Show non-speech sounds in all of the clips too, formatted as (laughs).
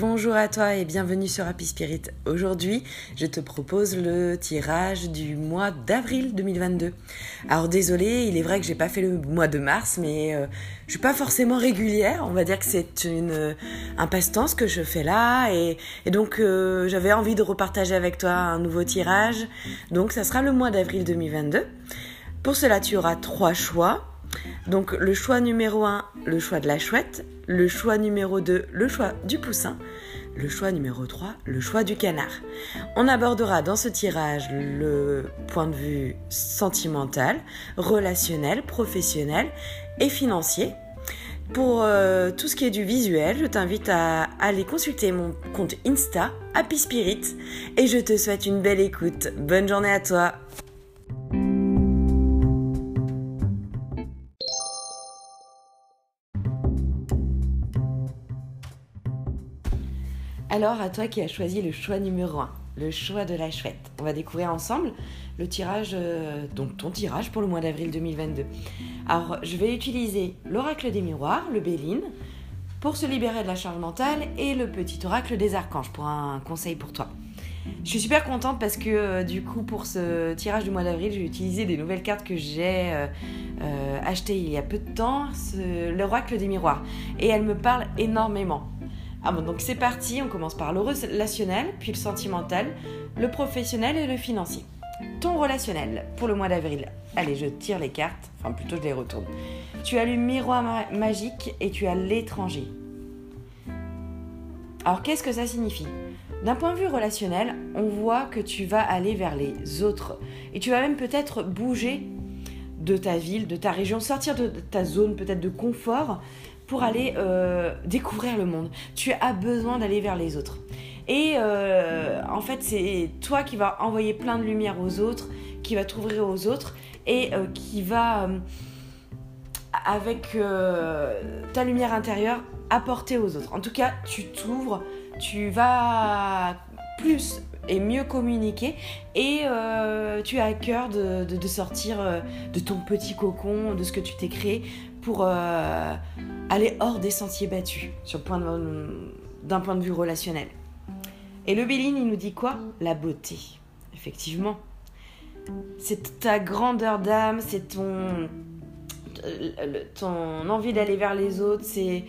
Bonjour à toi et bienvenue sur Happy Spirit. Aujourd'hui, je te propose le tirage du mois d'avril 2022. Alors désolé, il est vrai que j'ai pas fait le mois de mars, mais euh, je suis pas forcément régulière. On va dire que c'est une un passe-temps que je fais là, et, donc euh, j'avais envie de repartager avec toi un nouveau tirage. Donc ça sera le mois d'avril 2022. Pour cela, tu auras trois choix. Donc le choix numéro 1, le choix de la chouette, le choix numéro 2, le choix du poussin, le choix numéro 3, le choix du canard. On abordera dans ce tirage le point de vue sentimental, relationnel, professionnel et financier. Pour euh, tout ce qui est du visuel, je t'invite à aller consulter mon compte Insta, Happy Spirit, et je te souhaite une belle écoute. Bonne journée à toi! Alors, à toi qui as choisi le choix numéro 1, le choix de la chouette. On va découvrir ensemble le tirage, euh, donc ton tirage pour le mois d'avril 2022. Alors, je vais utiliser l'oracle des miroirs, le Béline, pour se libérer de la charge mentale et le petit oracle des archanges pour un conseil pour toi. Je suis super contente parce que euh, du coup pour ce tirage du mois d'avril j'ai utilisé des nouvelles cartes que j'ai euh, achetées il y a peu de temps, l'oracle des miroirs. Et elle me parle énormément. Ah bon, donc c'est parti, on commence par le relationnel, puis le sentimental, le professionnel et le financier. Ton relationnel pour le mois d'avril. Allez, je tire les cartes, enfin plutôt je les retourne. Tu as le miroir magique et tu as l'étranger. Alors qu'est-ce que ça signifie? D'un point de vue relationnel, on voit que tu vas aller vers les autres et tu vas même peut-être bouger de ta ville, de ta région, sortir de ta zone peut-être de confort pour aller euh, découvrir le monde. Tu as besoin d'aller vers les autres. Et euh, en fait, c'est toi qui vas envoyer plein de lumière aux autres, qui va t'ouvrir aux autres et euh, qui va, avec ta lumière intérieure, apporter aux autres. En tout cas, tu t'ouvres, tu vas plus et mieux communiquer et tu as à cœur de, de sortir de ton petit cocon, de ce que tu t'es créé pour aller hors des sentiers battus sur point d'un point de vue relationnel. Et le Béline, il nous dit quoi? La beauté. Effectivement. C'est ta grandeur d'âme, c'est ton, ton envie d'aller vers les autres, c'est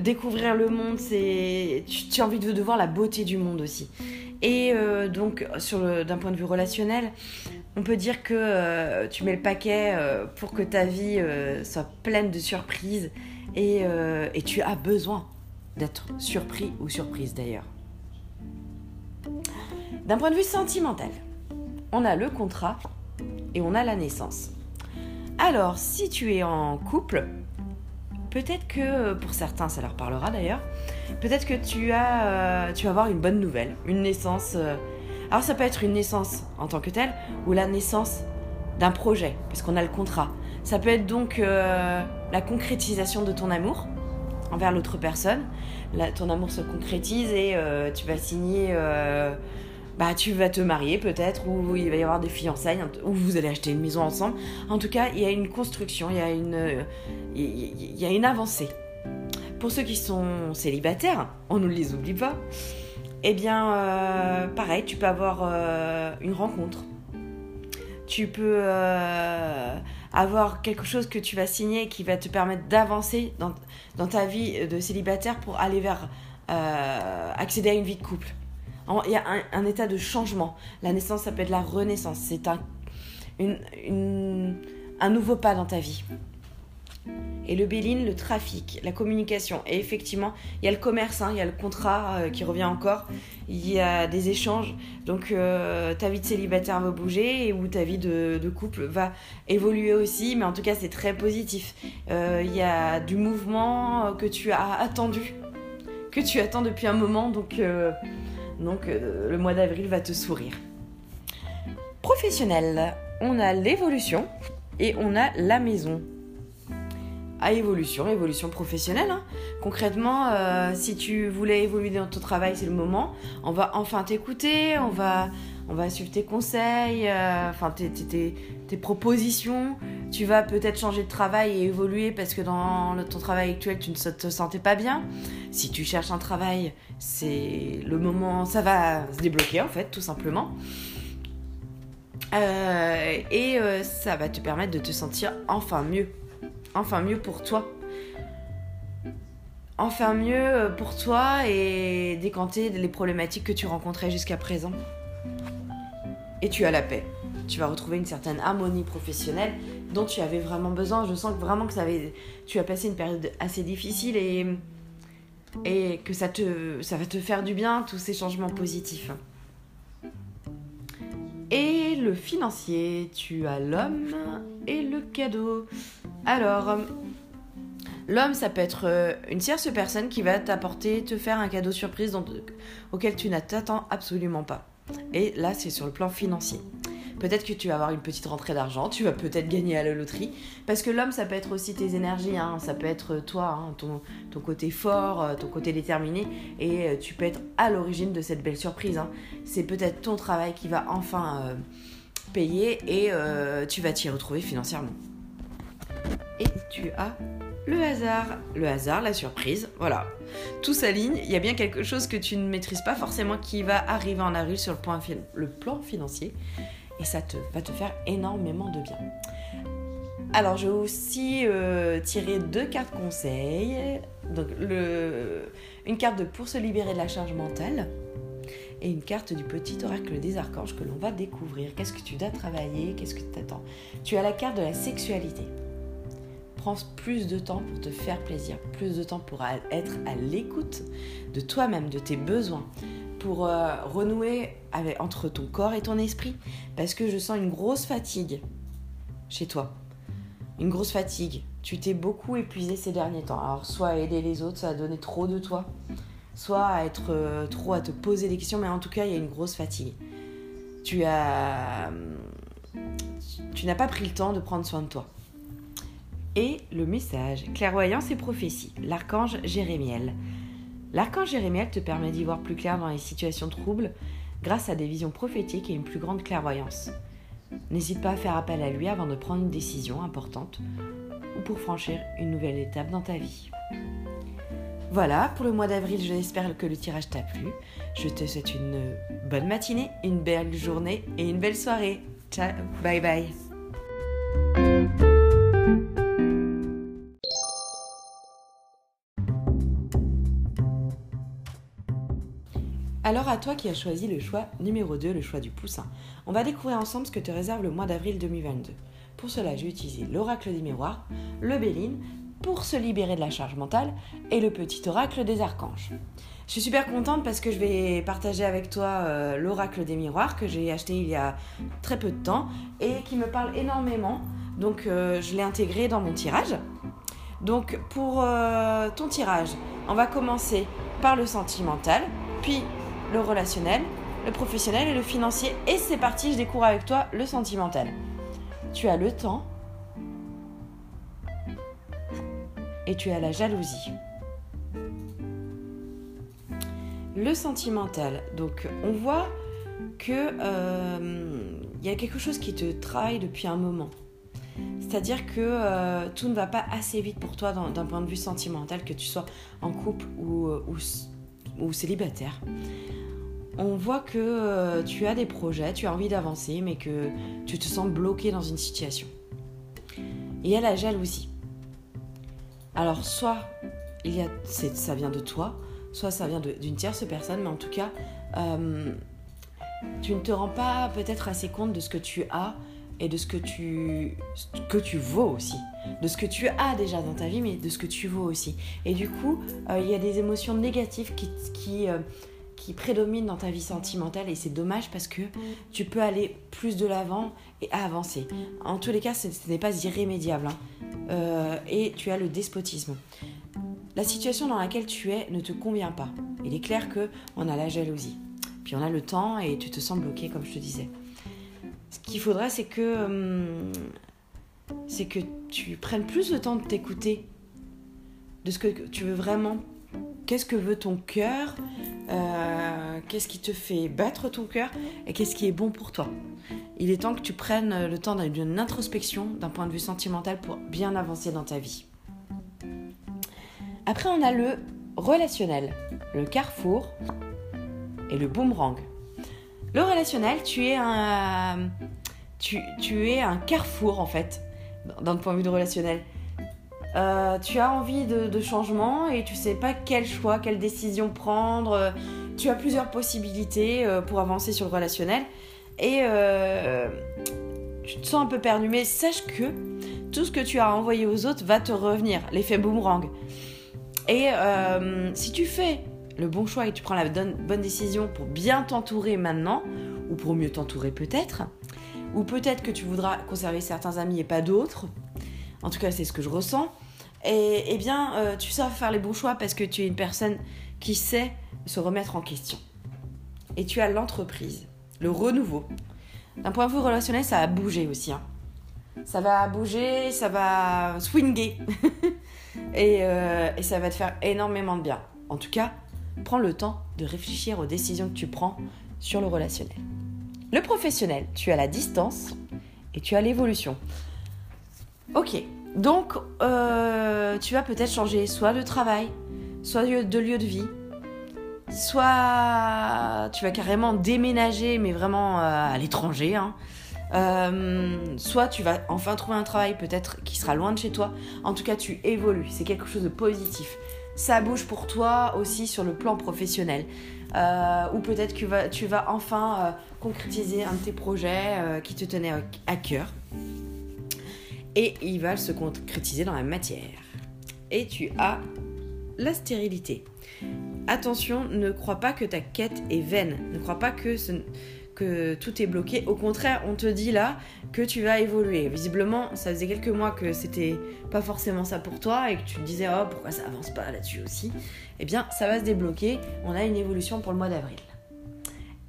découvrir le monde, c'est tu, as envie de, voir la beauté du monde aussi. Et euh, donc, d'un point de vue relationnel, on peut dire que euh, tu mets le paquet euh, pour que ta vie soit pleine de surprises euh, et, tu as besoin d'être surpris ou surprise d'ailleurs. D'un point de vue sentimental, on a le contrat et on a la naissance. Alors, si tu es en couple, peut-être que pour certains ça leur parlera d'ailleurs, peut-être que tu as euh, tu vas avoir une bonne nouvelle, une naissance. Alors ça peut être une naissance en tant que telle ou la naissance d'un projet, puisqu'on a le contrat. Ça peut être donc euh, la concrétisation de ton amour envers l'autre personne. ton amour se concrétise et euh, tu vas signer, euh, bah tu vas te marier peut-être, ou il va y avoir des fiançailles, ou vous allez acheter une maison ensemble. En tout cas, il y a une construction, il y a une, il y a une avancée. Pour ceux qui sont célibataires, on ne les oublie pas. Eh bien, pareil, tu peux avoir une rencontre. Tu peux avoir quelque chose que tu vas signer qui va te permettre d'avancer dans, ta vie de célibataire pour aller vers euh, accéder à une vie de couple. Il y a un, état de changement. La naissance, ça peut être la renaissance. C'est un, un nouveau pas dans ta vie. Et le Béline, le trafic, la communication. Et effectivement, il y a le commerce, hein, il y a le contrat euh, qui revient encore, il y a des échanges. Donc euh, ta vie de célibataire va bouger et ou ta vie de, couple va évoluer aussi. Mais en tout cas, c'est très positif. Euh, il y a du mouvement que tu as attendu, que tu attends depuis un moment. Donc, donc le mois d'avril va te sourire. Professionnel, on a l'évolution et on a la maison. À évolution, évolution professionnelle. Hein. Concrètement, euh, si tu voulais évoluer dans ton travail, c'est le moment. On va enfin t'écouter, on va, on va suivre tes conseils, euh, enfin tes, tes, tes, propositions. Tu vas peut-être changer de travail et évoluer parce que dans ton travail actuel, tu ne te sentais pas bien. Si tu cherches un travail, c'est le moment, ça va se débloquer en fait, tout simplement. Euh, et ça va te permettre de te sentir enfin mieux enfin mieux pour toi. Enfin mieux euh, pour toi et décanter les problématiques que tu rencontrais jusqu'à présent. Et tu as la paix. Tu vas retrouver une certaine harmonie professionnelle dont tu avais vraiment besoin. Je sens vraiment que ça avait, tu as passé une période assez difficile et, et que ça, te, ça va te faire du bien, tous ces changements positifs. Et le financier, tu as l'homme et le cadeau. Alors, l'homme, ça peut être euh, une tierce personne qui va t'apporter, te faire un cadeau surprise auquel tu n'attends absolument pas. Et là, c'est sur le plan financier. Peut-être que tu vas avoir une petite rentrée d'argent, tu vas peut-être gagner à la loterie. Parce que l'homme, ça peut être aussi tes énergies, hein. ça peut être toi, hein, ton, côté fort, euh, ton côté déterminé. Et euh, tu peux être à l'origine de cette belle surprise. Hein. C'est peut-être ton travail qui va enfin payer et tu vas t'y retrouver financièrement et tu as le hasard. Le hasard, la surprise, voilà. Tout s'aligne, il y a bien quelque chose que tu ne maîtrises pas forcément qui va arriver en avril sur le, plan financier et ça te, va te faire énormément de bien. Alors, je vais aussi euh, tirer deux cartes conseils. Donc, une carte de pour se libérer de la charge mentale et une carte du petit oracle des archanges que l'on va découvrir. Qu'est-ce que tu dois travailler? Qu'est-ce que tu attends Tu as la carte de la sexualité prends plus de temps pour te faire plaisir, plus de temps pour être à l'écoute de toi-même, de tes besoins, pour euh, renouer avec, entre ton corps et ton esprit, parce que je sens une grosse fatigue chez toi. Une grosse fatigue. Tu t'es beaucoup épuisé ces derniers temps. Alors, soit à aider les autres, ça a donné trop de toi, soit à être euh, trop à te poser des questions, mais en tout cas, il y a une grosse fatigue. Tu as. Tu n'as pas pris le temps de prendre soin de toi. Et le message, clairvoyance et prophétie, l'archange Jérémiel. L'archange Jérémiel te permet d'y voir plus clair dans les situations troubles grâce à des visions prophétiques et une plus grande clairvoyance. N'hésite pas à faire appel à lui avant de prendre une décision importante ou pour franchir une nouvelle étape dans ta vie. Voilà, pour le mois d'avril, j'espère que le tirage t'a plu. Je te souhaite une bonne matinée, une belle journée et une belle soirée. Ciao, bye bye. Alors à toi qui as choisi le choix numéro 2, le choix du poussin, on va découvrir ensemble ce que te réserve le mois d'avril 2022. Pour cela, j'ai utilisé l'oracle des miroirs, le Béline, pour se libérer de la charge mentale, et le petit oracle des archanges. Je suis super contente parce que je vais partager avec toi euh, l'oracle des miroirs que j'ai acheté il y a très peu de temps et qui me parle énormément. Donc euh, je l'ai intégré dans mon tirage. Donc pour euh, ton tirage, on va commencer par le sentimental, puis le relationnel, le professionnel et le financier. Et c'est parti, je découvre avec toi le sentimental. Tu as le temps et tu as la jalousie. Le sentimental, donc on voit que euh, il y a quelque chose qui te travaille depuis un moment. C'est-à-dire que euh, tout ne va pas assez vite pour toi d'un point de vue sentimental, que tu sois en couple ou, ou, ou célibataire on voit que euh, tu as des projets, tu as envie d'avancer, mais que tu te sens bloqué dans une situation. Il y a la jalousie. Alors, soit il y a, ça vient de toi, soit ça vient d'une tierce personne, mais en tout cas, euh, tu ne te rends pas peut-être assez compte de ce que tu as et de ce que tu, que tu vaux aussi. De ce que tu as déjà dans ta vie, mais de ce que tu vaux aussi. Et du coup, euh, il y a des émotions négatives qui, qui qui prédomine dans ta vie sentimentale et c'est dommage parce que tu peux aller plus de l'avant et avancer. En tous les cas, ce, n'est pas irrémédiable. Hein. Euh, et tu as le despotisme. La situation dans laquelle tu es ne te convient pas. Il est clair que on a la jalousie. Puis on a le temps et tu te sens bloqué comme je te disais. Ce qu'il faudra c'est que hum, c'est que tu prennes plus le temps de t'écouter de ce que tu veux vraiment. Qu'est-ce que veut ton cœur euh, Qu'est-ce qui te fait battre ton cœur Et qu'est-ce qui est bon pour toi Il est temps que tu prennes le temps d'une introspection d'un point de vue sentimental pour bien avancer dans ta vie. Après, on a le relationnel, le carrefour et le boomerang. Le relationnel, tu es tu, es un carrefour en fait, d'un point de vue de relationnel. Euh, tu as envie de, changement et tu sais pas quel choix, quelle décision prendre. Tu as plusieurs possibilités euh, pour avancer sur le relationnel et euh, tu te sens un peu perdu. Mais sache que tout ce que tu as envoyé aux autres va te revenir, l'effet boomerang. Et euh, si tu fais le bon choix et tu prends la bonne décision pour bien t'entourer maintenant, ou pour mieux t'entourer peut-être, ou peut-être que tu voudras conserver certains amis et pas d'autres, en tout cas c'est ce que je ressens, et eh bien euh, tu sais faire les bons choix parce que tu es une personne qui sait se remettre en question. Et tu as l'entreprise, le renouveau. D'un point de vue relationnel, ça va bouger aussi. Hein. Ça va bouger, ça va swinguer. (laughs) Euh, et, ça va te faire énormément de bien. En tout cas, prends le temps de réfléchir aux décisions que tu prends sur le relationnel. Le professionnel, tu as la distance et tu as l'évolution. Ok, donc euh, tu vas peut-être changer soit de travail, soit de lieu de vie, soit tu vas carrément déménager, mais vraiment euh, à l'étranger. Hein. Euh, soit tu vas enfin trouver un travail peut-être qui sera loin de chez toi. En tout cas, tu évolues. C'est quelque chose de positif. Ça bouge pour toi aussi sur le plan professionnel. Ou peut-être que tu vas enfin concrétiser un de tes projets qui te tenait à cœur. Et il va se concrétiser dans la matière. Et tu as la stérilité. Attention, ne crois pas que ta quête est vaine. Ne crois pas que tout est bloqué. Au contraire, on te dit là que tu vas évoluer. Visiblement, ça faisait quelques mois que c'était pas forcément ça pour toi et que tu te disais oh pourquoi ça avance pas là-dessus aussi? Eh bien, ça va se débloquer. On a une évolution pour le mois d'avril.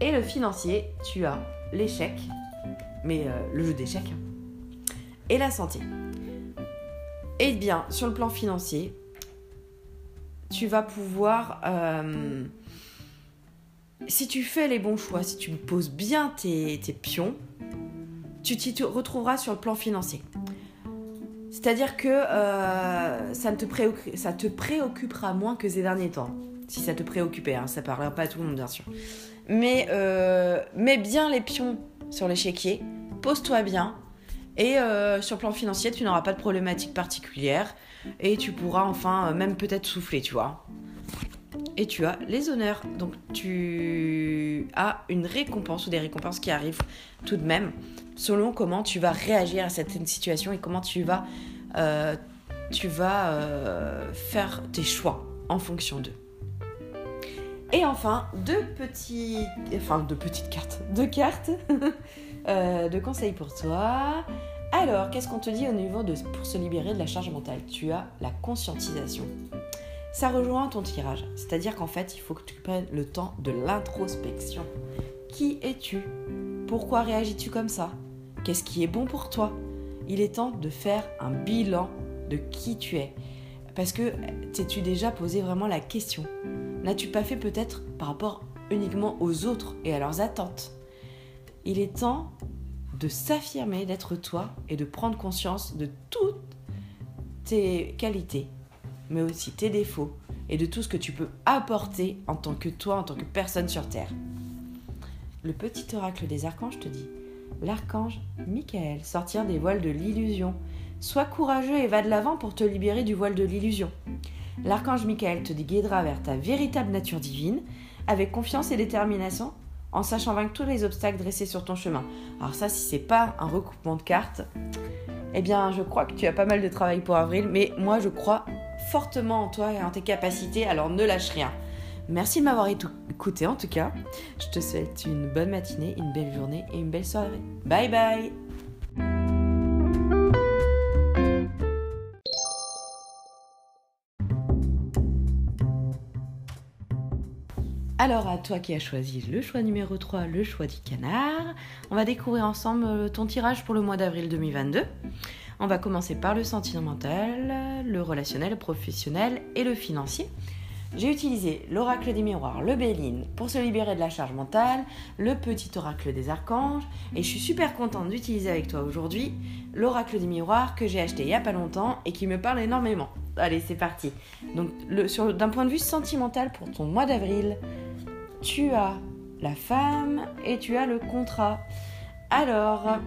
Et le financier, tu as l'échec, mais euh, le jeu d'échecs, et la santé. Eh bien, sur le plan financier, tu vas pouvoir euh, si tu fais les bons choix, si tu poses bien tes, pions, tu t'y retrouveras sur le plan financier. C'est-à-dire que euh, ça, te ça te préoccupera moins que ces derniers temps. Si ça te préoccupait, hein, ça ne parlera pas à tout le monde bien sûr. Mais euh, mets bien les pions sur l'échiquier, pose-toi bien, et euh, sur le plan financier, tu n'auras pas de problématique particulière, et tu pourras enfin même peut-être souffler, tu vois et tu as les honneurs. Donc tu as une récompense ou des récompenses qui arrivent tout de même selon comment tu vas réagir à cette situation et comment tu vas, euh, tu vas euh, faire tes choix en fonction d'eux. Et enfin, deux, petits, enfin, deux petites cartes, deux cartes (laughs) euh, de conseils pour toi. Alors, qu'est-ce qu'on te dit au niveau de pour se libérer de la charge mentale? Tu as la conscientisation ça rejoint ton tirage. C'est-à-dire qu'en fait, il faut que tu prennes le temps de l'introspection. Qui es-tu? Pourquoi réagis-tu comme ça? Qu'est-ce qui est bon pour toi? Il est temps de faire un bilan de qui tu es. Parce que t'es-tu déjà posé vraiment la question? N'as-tu pas fait peut-être par rapport uniquement aux autres et à leurs attentes? Il est temps de s'affirmer, d'être toi et de prendre conscience de toutes tes qualités mais aussi tes défauts et de tout ce que tu peux apporter en tant que toi, en tant que personne sur Terre. Le petit oracle des archanges te dit L'archange Michael sortir des voiles de l'illusion. Sois courageux et va de l'avant pour te libérer du voile de l'illusion. L'archange Michael te guidera vers ta véritable nature divine avec confiance et détermination en sachant vaincre tous les obstacles dressés sur ton chemin. Alors ça, si c'est pas un recoupement de cartes, eh bien, je crois que tu as pas mal de travail pour avril, mais moi, je crois fortement en toi et en tes capacités, alors ne lâche rien. Merci de m'avoir écouté en tout cas. Je te souhaite une bonne matinée, une belle journée et une belle soirée. Bye bye Alors à toi qui as choisi le choix numéro 3, le choix du canard, on va découvrir ensemble ton tirage pour le mois d'avril 2022. On va commencer par le sentimental, le relationnel, le professionnel et le financier. J'ai utilisé l'oracle des miroirs, le Béline, pour se libérer de la charge mentale, le petit oracle des archanges, et je suis super contente d'utiliser avec toi aujourd'hui l'oracle des miroirs que j'ai acheté il n'y a pas longtemps et qui me parle énormément. Allez, c'est parti. Donc, d'un point de vue sentimental pour ton mois d'avril, tu as la femme et tu as le contrat. Alors,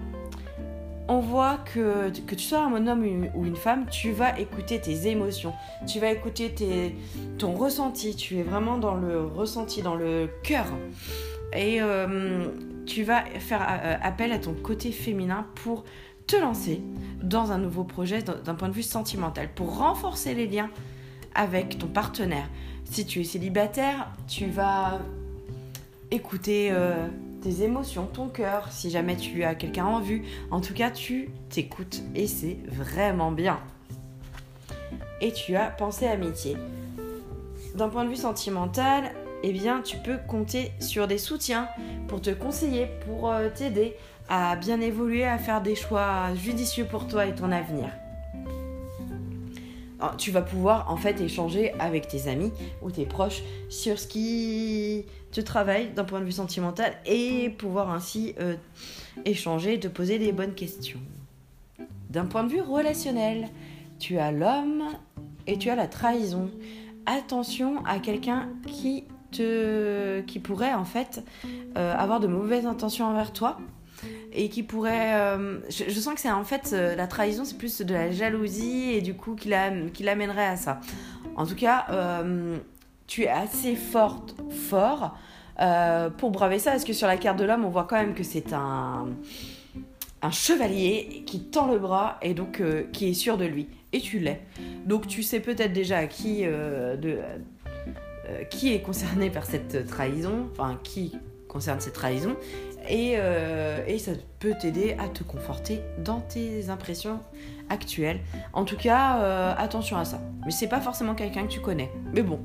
on voit que, que tu sois un homme ou une femme, tu vas écouter tes émotions, tu vas écouter ton ressenti, tu es vraiment dans le ressenti, dans le cœur. Et euh, tu vas faire euh, appel à ton côté féminin pour te lancer dans un nouveau projet d'un point de vue sentimental, pour renforcer les liens avec ton partenaire. Si tu es célibataire, tu vas écouter euh, tes émotions, ton cœur, si jamais tu as quelqu'un en vue. En tout cas, tu t'écoutes et c'est vraiment bien. Et tu as pensé amitié. D'un point de vue sentimental, eh bien, tu peux compter sur des soutiens pour te conseiller, pour euh, t'aider à bien évoluer, à faire des choix judicieux pour toi et ton avenir. Ah, tu vas pouvoir en fait échanger avec tes amis ou tes proches sur ce qui te travaille d'un point de vue sentimental et pouvoir ainsi euh, échanger, te poser des bonnes questions. D'un point de vue relationnel, tu as l'homme et tu as la trahison. Attention à quelqu'un qui te pourrait en fait euh, avoir de mauvaises intentions envers toi et qui pourrait. Euh, je, sens que c'est en fait euh, la trahison, c'est plus de la jalousie et du coup qui l'amènerait à ça. En tout cas, euh, tu es assez forte, fort pour braver ça, parce que sur la carte de l'homme, on voit quand même que c'est un chevalier qui tend le bras et donc qui est sûr de lui. Et tu l'es. Donc tu sais peut-être déjà qui est concerné par cette trahison, enfin qui concerne cette trahison, euh, et, ça peut t'aider à te conforter dans tes impressions actuelles. En tout cas, euh, attention à ça. Mais c'est pas forcément quelqu'un que tu connais. Mais bon,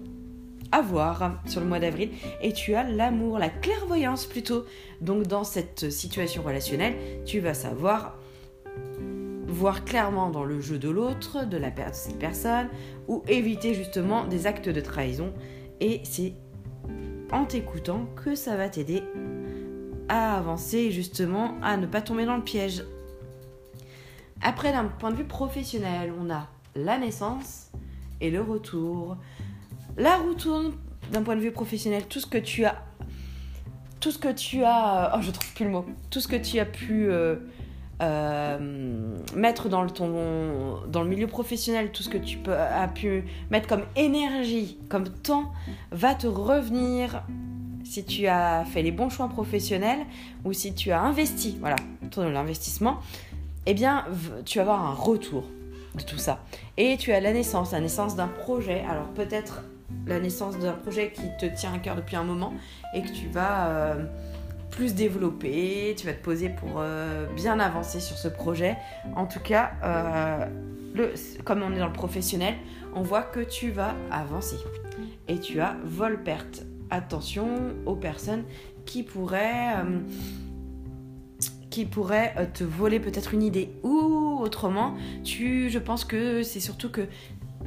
à voir sur le mois d'avril. Et tu as l'amour, la clairvoyance plutôt. Donc dans cette situation relationnelle, tu vas savoir voir clairement dans le jeu de l'autre, de, la, de cette personne, ou éviter justement des actes de trahison. Et c'est en t'écoutant que ça va t'aider à avancer justement à ne pas tomber dans le piège. Après, d'un point de vue professionnel, on a la naissance et le retour. La roue tourne d'un point de vue professionnel, tout ce que tu as. Tout ce que tu as. Oh, je trouve plus le mot. Tout ce que tu as pu euh, euh, mettre dans le, ton, dans le milieu professionnel, tout ce que tu peux, as pu mettre comme énergie, comme temps, va te revenir si tu as fait les bons choix professionnels ou si tu as investi, voilà, de l'investissement, eh bien, tu vas avoir un retour de tout ça. Et tu as la naissance, la naissance d'un projet. Alors peut-être la naissance d'un projet qui te tient à cœur depuis un moment et que tu vas euh, plus développer, tu vas te poser pour euh, bien avancer sur ce projet. En tout cas, euh, comme on est dans le professionnel, on voit que tu vas avancer. Et tu as vol-perte attention aux personnes qui pourraient, euh, euh, te voler peut-être une idée. Ou autrement, tu, je pense que c'est surtout que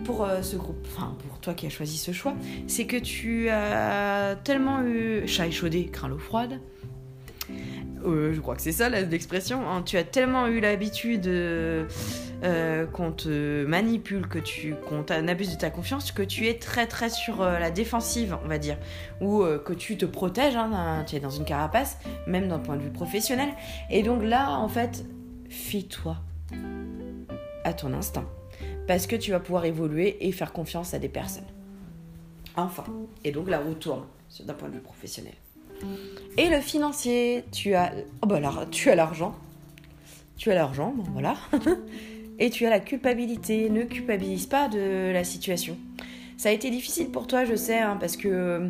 pour euh, ce groupe, enfin pour toi qui as choisi ce choix, c'est que tu as tellement eu chat échaudé, craint l'eau froide. je crois que c'est ça l'expression. Hein. Tu as tellement eu l'habitude euh, qu'on te manipule, que tu qu'on abuse de ta confiance, que tu es très très sur euh, la défensive, on va dire, ou euh, que tu te protèges, hein, tu es dans une carapace, même d'un point de vue professionnel. Et donc là, en fait, fie-toi à ton instinct, parce que tu vas pouvoir évoluer et faire confiance à des personnes. Enfin, et donc la roue tourne d'un point de vue professionnel. Et le financier, tu as, oh bah tu as l'argent, tu as l'argent, bon voilà. (laughs) et tu as la culpabilité. Ne culpabilise pas de la situation. Ça a été difficile pour toi, je sais, hein, parce que euh,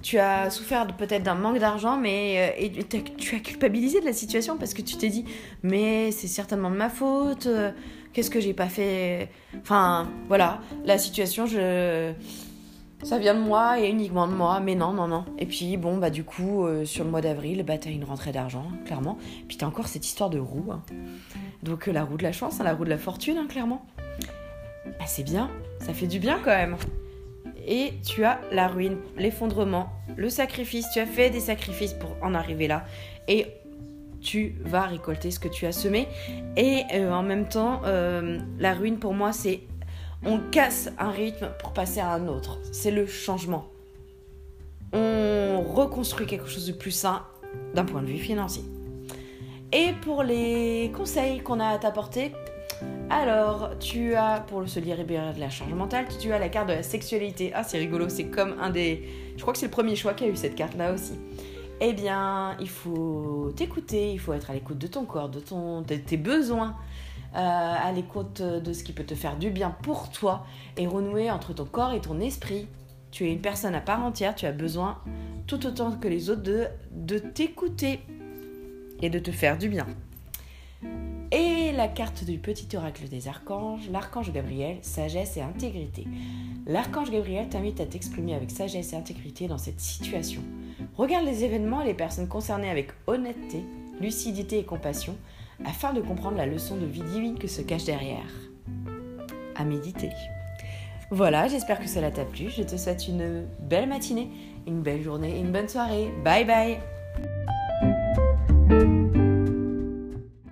tu as souffert peut-être d'un manque d'argent, mais euh, tu as culpabilisé de la situation parce que tu t'es dit, mais c'est certainement de ma faute. Euh, qu'est-ce que j'ai pas fait? Enfin, voilà, la situation, je ça vient de moi et uniquement de moi, mais non, non, non. Et puis bon, bah du coup, euh, sur le mois d'avril, bah t'as une rentrée d'argent, clairement. Puis t'as encore cette histoire de roue. hein. Donc euh, la roue de la chance, hein, la roue de la fortune, hein, clairement. Bah c'est bien, ça fait du bien quand même. Et tu as la ruine, l'effondrement, le sacrifice. Tu as fait des sacrifices pour en arriver là. Et tu vas récolter ce que tu as semé. Et euh, en même temps, la ruine pour moi, c'est on casse un rythme pour passer à un autre. C'est le changement. On reconstruit quelque chose de plus sain d'un point de vue financier. Et pour les conseils qu'on a à t'apporter, alors tu as pour se libérer de la charge mentale, tu as la carte de la sexualité. Ah, c'est rigolo, c'est comme un des. Je crois que c'est le premier choix qui a eu cette carte-là aussi. Eh bien, il faut t'écouter, il faut être à l'écoute de ton corps, de, ton, de tes besoins, à l'écoute de ce qui peut te faire du bien pour toi et renouer entre ton corps et ton esprit. Tu es une personne à part entière, tu as besoin tout autant que les autres de, de t'écouter et de te faire du bien. Et la carte du petit oracle des archanges, l'archange Gabriel, sagesse et intégrité. L'archange Gabriel t'invite à t'exprimer avec sagesse et intégrité dans cette situation. Regarde les événements et les personnes concernées avec honnêteté, lucidité et compassion afin de comprendre la leçon de vie divine que se cache derrière. À méditer. Voilà, j'espère que cela t'a plu. Je te souhaite une belle matinée, une belle journée et une bonne soirée. Bye bye